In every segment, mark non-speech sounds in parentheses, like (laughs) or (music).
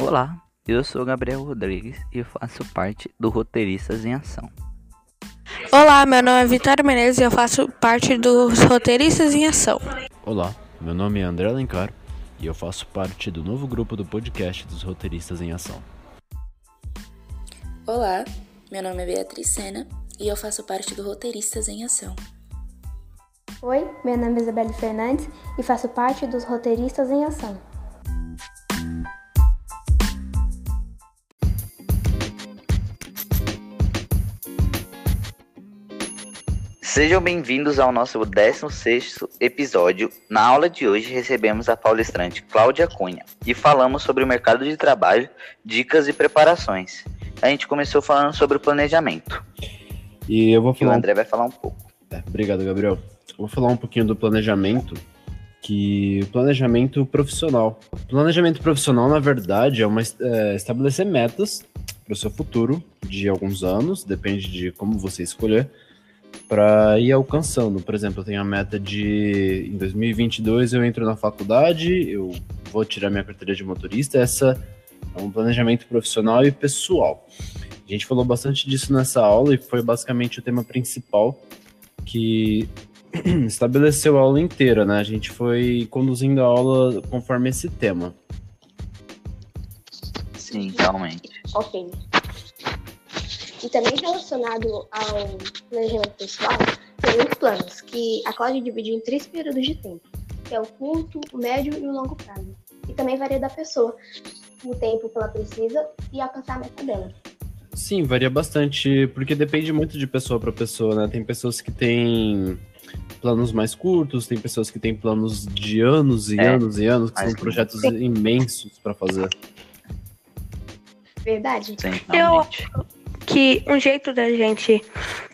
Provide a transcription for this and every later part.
Olá, eu sou Gabriel Rodrigues e faço parte do Roteiristas em Ação. Olá, meu nome é Vitória Menezes e eu faço parte dos Roteiristas em Ação. Olá, meu nome é André Alencar e eu faço parte do novo grupo do podcast dos Roteiristas em Ação. Olá, meu nome é Beatriz Sena e eu faço parte do Roteiristas em Ação. Oi, meu nome é Isabelle Fernandes e faço parte dos Roteiristas em Ação. Sejam bem-vindos ao nosso 16º episódio. Na aula de hoje recebemos a palestrante Cláudia Cunha e falamos sobre o mercado de trabalho, dicas e preparações. A gente começou falando sobre o planejamento. E eu vou E o falar. André vai falar um pouco. É, obrigado, Gabriel. Eu vou falar um pouquinho do planejamento, que planejamento profissional. Planejamento profissional, na verdade, é uma é, estabelecer metas para o seu futuro de alguns anos, depende de como você escolher, para ir alcançando. Por exemplo, eu tenho a meta de em 2022 eu entro na faculdade, eu vou tirar minha carteira de motorista. Essa é um planejamento profissional e pessoal. A gente falou bastante disso nessa aula e foi basicamente o tema principal que (clears throat) estabeleceu a aula inteira, né? A gente foi conduzindo a aula conforme esse tema. Sim, realmente. Ok. E também relacionado ao planejamento pessoal, tem os planos, que a Cláudia dividiu em três períodos de tempo, que é o curto, o médio e o longo prazo. E também varia da pessoa, o tempo que ela precisa e alcançar a meta dela. Sim, varia bastante, porque depende muito de pessoa para pessoa, né? Tem pessoas que têm planos mais curtos, tem pessoas que têm planos de anos e É, anos e anos, que são projetos imensos para fazer. Verdade? Sim, Eu realmente. Que um jeito da gente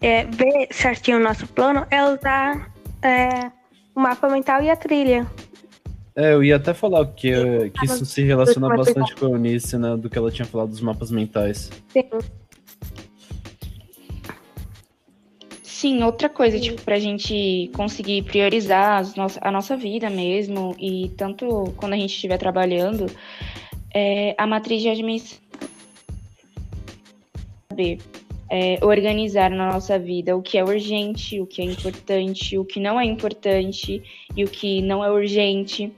é, ver certinho o nosso plano é usar é, o mapa mental e a trilha. É, eu ia até falar que, que isso se relaciona bastante com a Eunice, né? Do que ela tinha falado dos mapas mentais. Sim. Sim, outra coisa, tipo, pra gente conseguir priorizar a nossa vida mesmo, e tanto quando a gente estiver trabalhando, é a matriz de administração. Saber é, organizar na nossa vida o que é urgente, o que é importante, o que não é importante e o que não é urgente.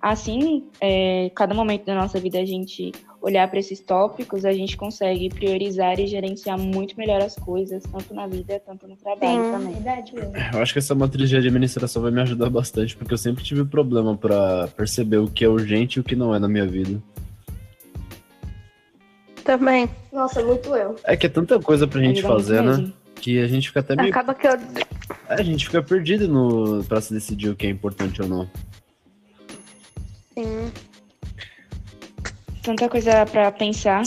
Assim, é, cada momento da nossa vida a gente olhar para esses tópicos, a gente consegue priorizar e gerenciar muito melhor as coisas, tanto na vida quanto no trabalho Sim. também. Verdade mesmo. Eu acho que essa matriz de administração vai me ajudar bastante, porque eu sempre tive problema para perceber o que é urgente e o que não é na minha vida. Também. Nossa, muito eu. É que é tanta coisa pra gente fazer, né? mesmo. Que a gente fica até meio. Acaba que eu. É, a gente fica perdido no... pra se decidir o que é importante ou não. Sim. Tanta coisa pra pensar.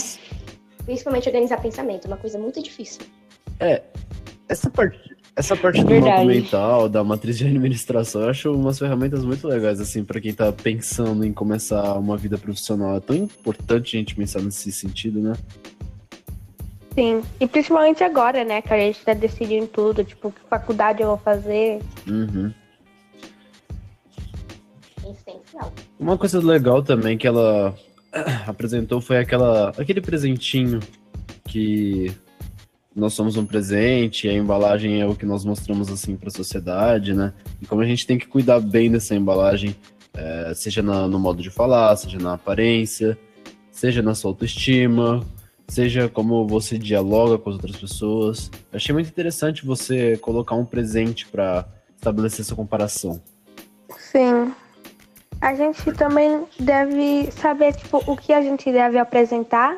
Principalmente organizar pensamento, uma coisa muito difícil. Essa parte, essa parte do mental, da matriz de administração, eu acho umas ferramentas muito legais, assim, pra quem tá pensando em começar uma vida profissional. É tão importante a gente pensar nesse sentido, né? Sim. E principalmente agora, né? Que a gente tá decidindo tudo, tipo, que faculdade eu vou fazer. Uhum. Essencial. Uma coisa legal também que ela (clears throat) apresentou foi aquela, aquele presentinho que nós somos um presente, a embalagem é o que nós mostramos assim para a sociedade, né? E como a gente tem que cuidar bem dessa embalagem, é, seja na- no modo de falar, seja na aparência, seja na sua autoestima, seja como você dialoga com as outras pessoas. Eu achei muito interessante você colocar um presente para estabelecer essa comparação. Sim. A gente também deve saber, tipo, o que a gente deve apresentar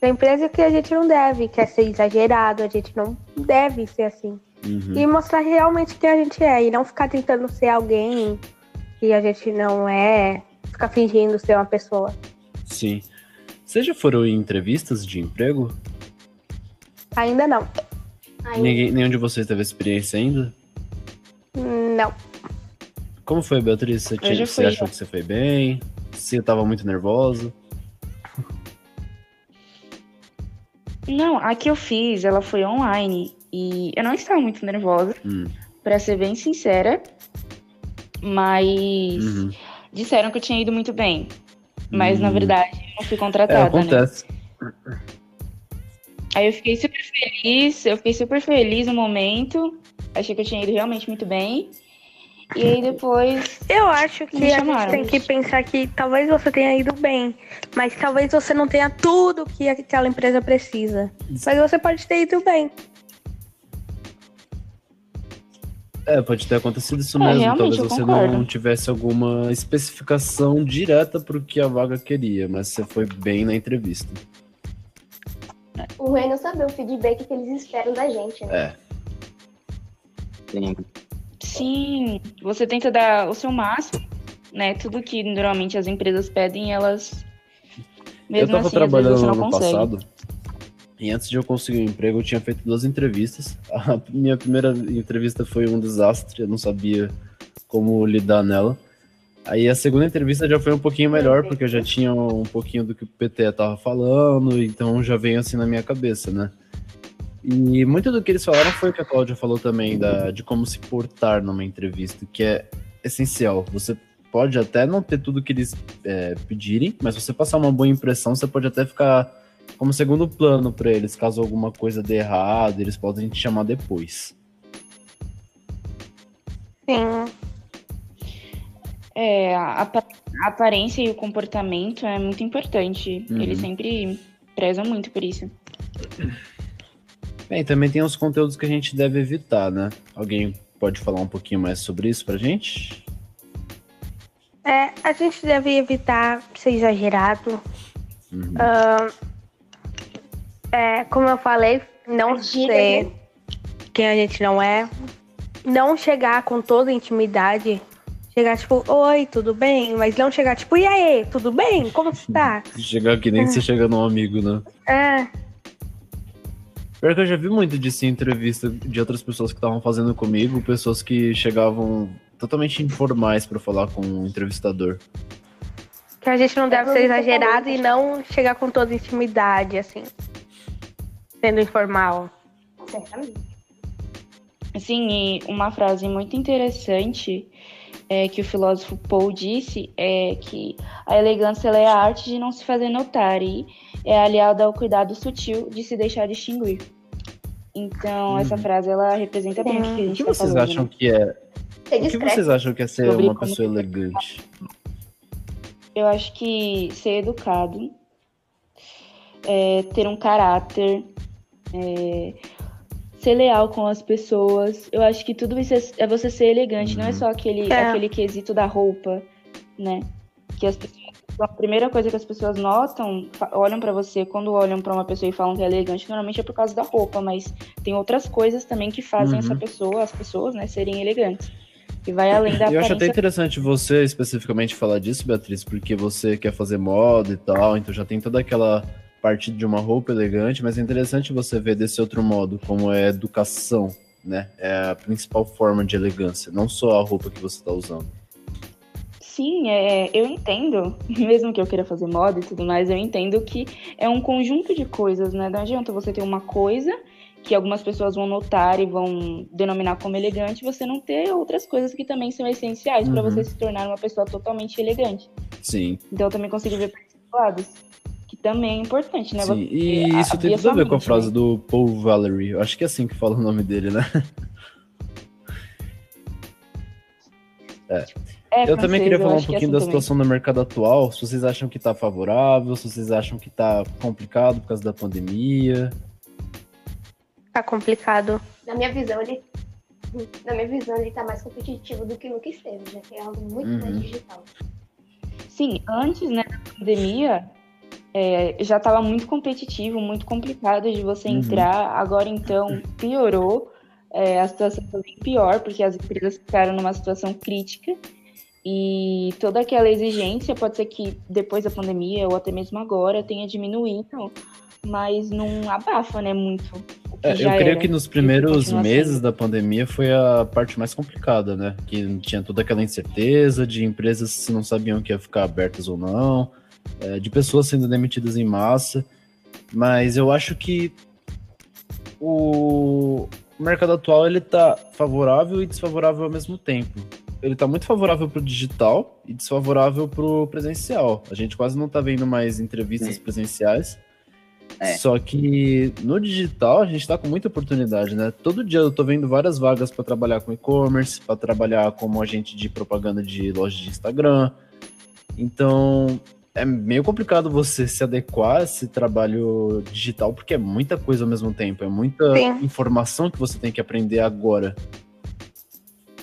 pra empresa que a gente não deve, que é ser exagerado, a gente não deve ser assim. Uhum. E mostrar realmente quem a gente é, e não ficar tentando ser alguém que a gente não é, ficar fingindo ser uma pessoa. Sim. Vocês já foram em entrevistas de emprego? Ainda não. Ai, Ninguém, nenhum de vocês teve experiência ainda? Não. Como foi, Beatriz? Você, tinha- você achou que você foi bem? Você tava muito nervosa? Não, a que eu fiz, ela foi online. E eu não estava muito nervosa, Hum. pra ser bem sincera. Mas Uhum. disseram que eu tinha ido muito bem. Mas, na Hum. verdade, não fui É, contratada, né? acontece. Aí eu fiquei super feliz, eu fiquei super feliz no momento. Achei que eu tinha ido realmente muito bem. E aí depois. Eu acho que a gente tem que pensar que talvez você tenha ido bem, mas talvez você não tenha tudo que aquela empresa precisa. Mas você pode ter ido bem. É, pode ter acontecido isso É, mesmo. Talvez eu você concordo. não tivesse alguma especificação direta pro que a vaga queria, mas você foi bem na entrevista. O é não saber o feedback que eles esperam da gente, né? É. Sim. Sim, você tenta dar o seu máximo, né? Tudo que normalmente as empresas pedem, elas. Mesmo eu tava assim, trabalhando no não ano consegue. passado e antes de eu conseguir um emprego, eu tinha feito duas entrevistas. (laughs) A minha primeira entrevista foi um desastre, eu não sabia como lidar nela. Aí a segunda entrevista já foi um pouquinho melhor, porque eu já tinha um pouquinho do que o PT tava falando, então já veio assim na minha cabeça, né? E muito do que eles falaram foi o que a Cláudia falou também, da, de como se portar numa entrevista, que é essencial. Você pode até não ter tudo que eles é, pedirem, mas se você passar uma boa impressão, você pode até ficar como segundo plano para eles, caso alguma coisa dê errado, eles podem te chamar depois. Sim. É, a, a aparência e o comportamento é muito importante. Uhum. Eles sempre prezam muito por isso. (clears throat) Bem, também tem os conteúdos que a gente deve evitar, né? Alguém pode falar um pouquinho mais sobre isso pra gente? É, a gente deve evitar ser exagerado. Uhum. É, como eu falei, não ser né? quem a gente não é. Não chegar com toda intimidade. Chegar tipo, oi, tudo bem? Mas não chegar tipo, e aí, tudo bem? Como você tá? (laughs) Chegar que nem você chega num amigo, né? É, Pior que eu já vi muito disso em entrevista de outras pessoas que estavam fazendo comigo, pessoas que chegavam totalmente informais pra falar com o entrevistador. que a gente não deve como ser exagerado e não chegar com toda intimidade, assim. Sendo informal. Certamente. Assim, e uma frase muito interessante é, que o filósofo Paul disse é que a elegância ela é a arte de não se fazer notar e é aliada ao cuidado sutil de se deixar distinguir. Então, essa frase ela representa bem o que a O gente que tá vocês falando, acham né? que é? O que vocês acham que é ser Sobre uma pessoa elegante? Eu acho que ser educado, é, ter um caráter, é, ser leal com as pessoas. Eu acho que tudo isso é, é você ser elegante, não é Uhum. só aquele, É. aquele quesito da roupa, né? Que as pessoas, a primeira coisa que as pessoas notam, olham pra você, quando olham pra uma pessoa e falam que é elegante, normalmente é por causa da roupa, mas tem outras coisas também que fazem Uhum. essa pessoa, as pessoas, né, serem elegantes. E vai além da Eu acho até aparência interessante você especificamente falar disso, Beatriz, porque você quer fazer moda e tal, então já tem toda aquela parte de uma roupa elegante, mas é interessante você ver desse outro modo, como é educação, né? É a principal forma de elegância, não só a roupa que você tá usando. Sim, é, eu entendo, (laughs) mesmo que eu queira fazer moda e tudo mais, eu entendo que é um conjunto de coisas, né? Não adianta você ter uma coisa que algumas pessoas vão notar e vão denominar como elegante, você não ter outras coisas que também são essenciais para Uhum. você se tornar uma pessoa totalmente elegante. Sim, Então eu também consigo ver por esses lados, que também é importante, né? sim. Você E isso tem tudo a ver com a frase né? do Paul Valery. Eu acho que é assim que fala o nome dele, né? (laughs) É Eu também francês, queria eu falar um é pouquinho da assim também. situação do mercado atual. Se vocês acham que tá favorável, se vocês acham que tá complicado por causa da pandemia. Tá complicado. Na minha visão, ele. Na minha visão, ele tá mais competitivo do que nunca esteve, já que é algo muito Uhum. mais digital. Sim, antes né, da pandemia, é, já estava muito competitivo, muito complicado de você Uhum. entrar. Agora, então, piorou. É, a situação foi bem pior, porque as empresas ficaram numa situação crítica. E toda aquela exigência pode ser que depois da pandemia, ou até mesmo agora, tenha diminuído, mas não abafa, né, muito. É, eu creio era. que nos primeiros meses sendo. da pandemia foi a parte mais complicada, né? Que tinha toda aquela incerteza de empresas que não sabiam que ia ficar abertas ou não, é, de pessoas sendo demitidas em massa. Mas eu acho que o, o mercado atual ele tá favorável e desfavorável ao mesmo tempo. Ele tá muito favorável pro digital e desfavorável pro presencial. A gente quase não tá vendo mais entrevistas Sim. presenciais. É. Só que no digital a gente tá com muita oportunidade, né? Todo dia eu tô vendo várias vagas para trabalhar com e-commerce, para trabalhar como agente de propaganda de loja de Instagram. Então, é meio complicado você se adequar a esse trabalho digital, porque é muita coisa ao mesmo tempo, é muita Sim. informação que você tem que aprender agora.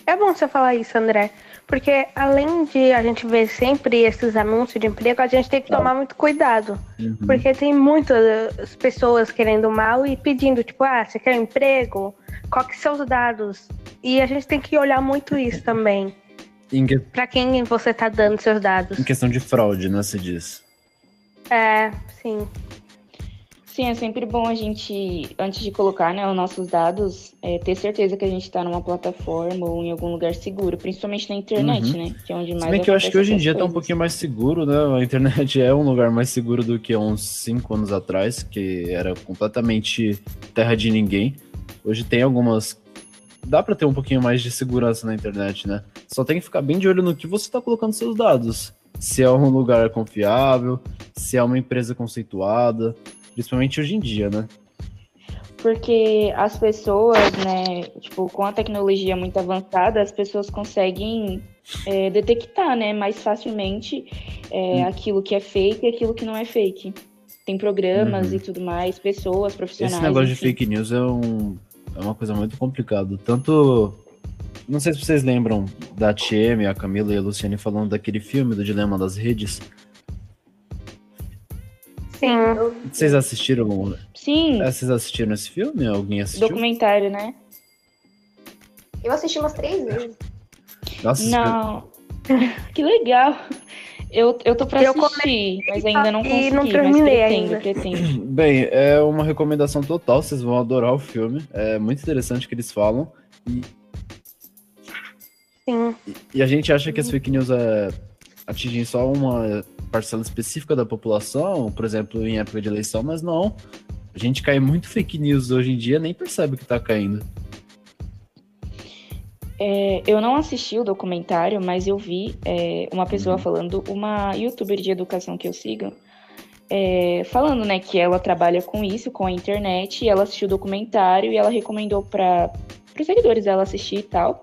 É bom você falar isso, André. Porque além de a gente ver sempre esses anúncios de emprego, a gente tem que tomar muito cuidado. Uhum. Porque tem muitas pessoas querendo mal e pedindo, tipo, ah, você quer um emprego? Qual que são os dados? E a gente tem que olhar muito isso também. Que- Pra quem você tá dando seus dados. em questão de fraude, né, se diz. É, sim. Sim, é sempre bom a gente, antes de colocar né, os nossos dados, é, ter certeza que a gente está numa plataforma ou em algum lugar seguro, principalmente na internet, Uhum. né? Que é onde mais Se bem que eu acho que hoje em dia essas tá um pouquinho mais seguro, né? A internet (laughs) é um lugar mais seguro do que há uns 5 anos atrás, que era completamente terra de ninguém. Hoje tem algumas. Dá pra ter um pouquinho mais de segurança na internet, né? Só tem que ficar bem de olho no que você tá colocando seus dados. Se é um lugar confiável, se é uma empresa conceituada, principalmente hoje em dia, né? Porque as pessoas, né, tipo, com a tecnologia muito avançada, as pessoas conseguem é, detectar, né, mais facilmente é, Hum. aquilo que é fake e aquilo que não é fake. Tem programas Uhum. e tudo mais, pessoas, profissionais. Esse negócio de enfim. fake news é, um, é uma coisa muito complicada. Tanto. Não sei se vocês lembram da TM, a Camila e a Luciane falando daquele filme do Dilema das Redes. Sim. Vocês assistiram? Sim, é, Vocês assistiram esse filme? Alguém assistiu? documentário, né? Eu assisti umas três vezes. Nossa, Não. (laughs) que legal. Eu, eu tô pra Eu assistir, mas ainda não e consegui. não mas terminei pretendo, ainda. (laughs) pretendo. (laughs) Bem, é uma recomendação total. Vocês vão adorar o filme. É muito interessante o que eles falam. E, Sim. e a gente acha que as fake news é, atingem só uma parcela específica da população, por exemplo, em época de eleição, mas não. A gente cai muito fake news hoje em dia, nem percebe que tá caindo. É, eu não assisti o documentário, mas eu vi é, uma pessoa Uhum. falando, uma youtuber de educação que eu sigo, é, falando, né, que ela trabalha com isso, com a internet, e ela assistiu o documentário e ela recomendou para os seguidores dela assistir e tal.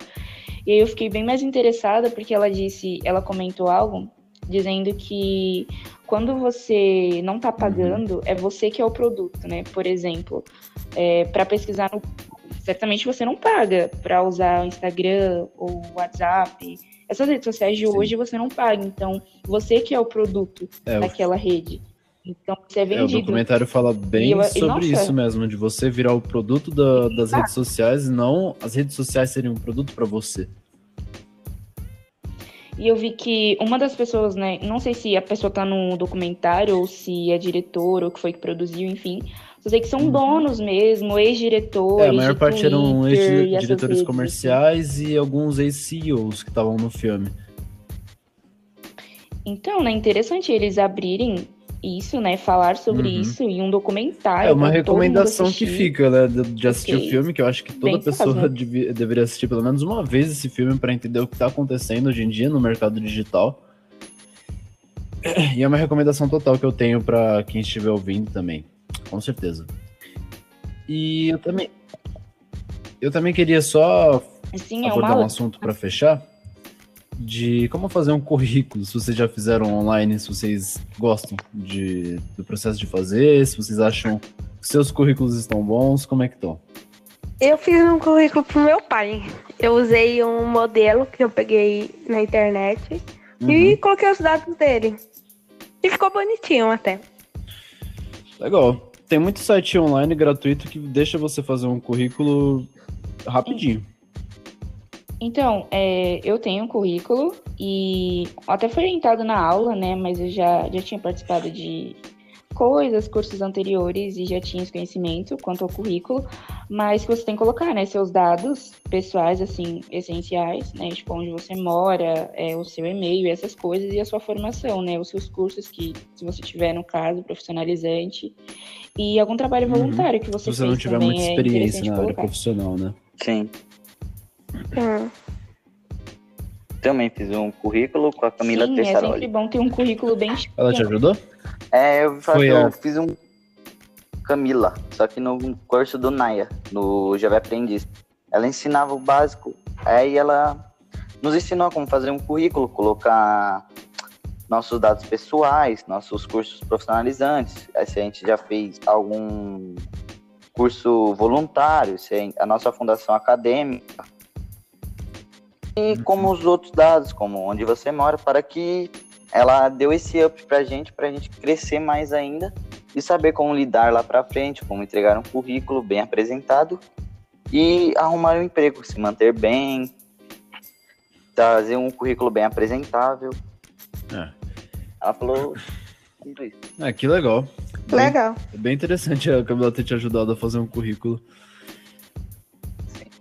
E aí eu fiquei bem mais interessada porque ela disse, ela comentou algo dizendo que quando você não tá pagando, é você que é o produto, né? Por exemplo, para pesquisar no certamente você não paga para usar o Instagram ou o WhatsApp. Essas redes sociais de Sim. hoje você não paga, então você que é o produto É, daquela rede. Então você é é, o vendido. documentário fala bem eu- sobre nossa. isso mesmo, de você virar o produto da- das redes sociais e não as redes sociais serem um produto pra você. E eu vi que uma das pessoas, né, não sei se a pessoa tá no documentário ou se é diretor ou que foi que produziu, enfim. Só sei que são Uhum. donos mesmo, ex-diretores. É, a maior parte eram Twitter e essas ex-diretores comerciais e alguns ex-CEOs que estavam no filme. Então, né, interessante eles abrirem isso, né, falar sobre Uhum. isso em um documentário. É uma recomendação que fica, né, de, de assistir o filme, que eu acho que toda Bem pessoa né? (laughs) deveria assistir pelo menos uma vez esse filme para entender o que tá acontecendo hoje em dia no mercado digital. E é uma recomendação total que eu tenho para quem estiver ouvindo também, com certeza. E eu também eu também queria só Sim, é abordar uma um assunto para fechar de como fazer um currículo, se vocês já fizeram online, se vocês gostam de, do processo de fazer, se vocês acham que seus currículos estão bons, como é que estão? Eu fiz um currículo pro meu pai. Eu usei um modelo que eu peguei na internet Uhum. e coloquei os dados dele. E ficou bonitinho até. Legal. Tem muito site online gratuito que deixa você fazer um currículo rapidinho. Então, é, eu tenho um currículo e até foi orientado na aula, né? Mas eu já, já tinha participado de coisas, cursos anteriores e já tinha esse conhecimento quanto ao currículo, mas que você tem que colocar, né, seus dados pessoais, assim, essenciais, né, tipo, onde você mora, é, o seu e-mail, essas coisas, e a sua formação, né, os seus cursos que, se você tiver, no caso, profissionalizante, e algum trabalho Uhum. voluntário que você Se você não tiver muita é experiência interessante na área colocar. profissional, né? Sim. Hum. Também fiz um currículo com a Camila Sim, é sempre Tessaroli. bom ter um currículo bem Ela te ajudou? É, eu, faço- Foi eu a- fiz um Camila, só que no curso do Naya, no Jovem Aprendiz. Ela ensinava o básico, aí ela nos ensinou como fazer um currículo, colocar nossos dados pessoais, nossos cursos profissionalizantes, aí se a gente já fez algum curso voluntário, se a- a nossa fundação acadêmica, e como os outros dados, como onde você mora, para que ela deu esse up pra gente, pra gente crescer mais ainda e saber como lidar lá pra frente, como entregar um currículo bem apresentado e arrumar um emprego, se manter bem, trazer um currículo bem apresentável. É. Ela falou tudo isso. Ah, que legal. Bem- Legal. É bem interessante a Camila ter te ajudado a fazer um currículo.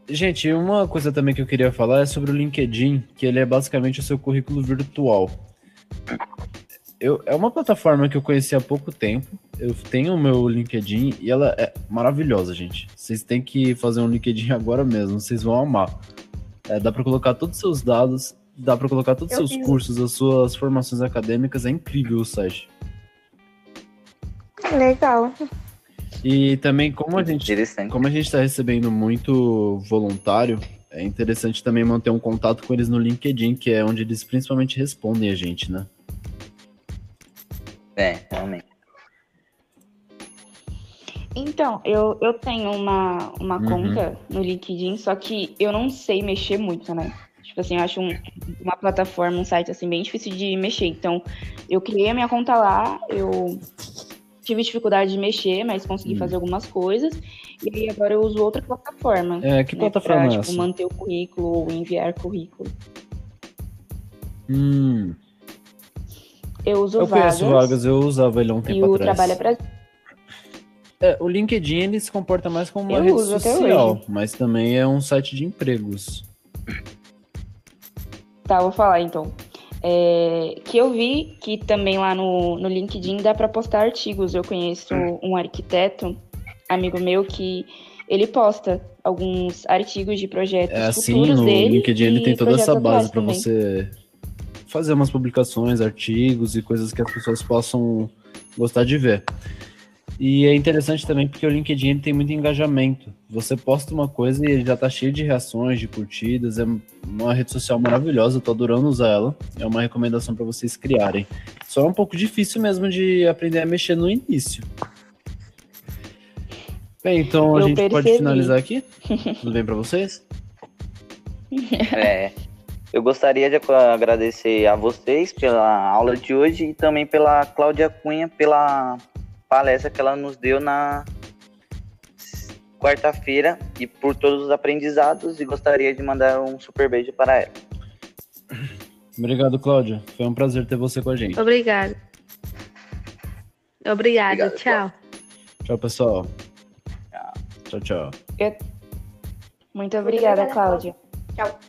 Gente, uma coisa também que eu queria falar é sobre o LinkedIn, que ele é basicamente o seu currículo virtual. Eu, é uma plataforma que eu conheci há pouco tempo. Eu tenho o meu LinkedIn e ela é maravilhosa, gente. Vocês têm que fazer um LinkedIn (laughs) agora mesmo, vocês vão amar. É, dá para colocar todos os seus dados, dá para colocar todos os Eu seus fiz. cursos, as suas formações acadêmicas. É incrível o site. Legal. E também, como a gente. Como a gente está recebendo muito voluntário, é interessante também manter um contato com eles no LinkedIn, que é onde eles principalmente respondem a gente, né? É, realmente. Então, eu, eu tenho uma, uma Uhum. conta no LinkedIn, só que eu não sei mexer muito, né? Tipo assim, eu acho um- uma plataforma, um site assim, bem difícil de mexer. Então, eu criei a minha conta lá, eu tive dificuldade de mexer, mas consegui Hum. fazer algumas coisas. E aí agora eu uso outra plataforma. É, que né, plataforma pra, é tipo, essa? manter o currículo ou enviar currículo. Hum, Eu uso eu vagas, conheço vagas, eu usava ele há um e tempo o atrás. trabalho é pra É, o LinkedIn ele se comporta mais como uma Eu rede social, mas também é um site de empregos. Tá, vou falar então. É, que eu vi que também lá no, no LinkedIn dá para postar artigos. Eu conheço um arquiteto, amigo meu, que ele posta alguns artigos de projetos É assim, futuros no dele. LinkedIn ele tem toda essa base para você fazer umas publicações, artigos e coisas que as pessoas possam gostar de ver. E é interessante também porque o LinkedIn tem muito engajamento. Você posta uma coisa e ele já tá cheio de reações, de curtidas. É uma rede social maravilhosa, eu tô adorando usar ela. É uma recomendação para vocês criarem. Só é um pouco difícil mesmo de aprender a mexer no início. Bem, então a Eu gente pode percebi. finalizar aqui? (laughs) Tudo bem para vocês? É, eu gostaria de agradecer a vocês pela aula de hoje e também pela Cláudia Cunha pela palestra que ela nos deu na quarta-feira e por todos os aprendizados e gostaria de mandar um super beijo para ela. Obrigado, Cláudia. Foi um prazer ter você com a gente. Obrigada. Obrigada. Obrigado, Tchau. Tchau, pessoal. Tchau, tchau. Muito obrigada, obrigada, Cláudia. Tchau.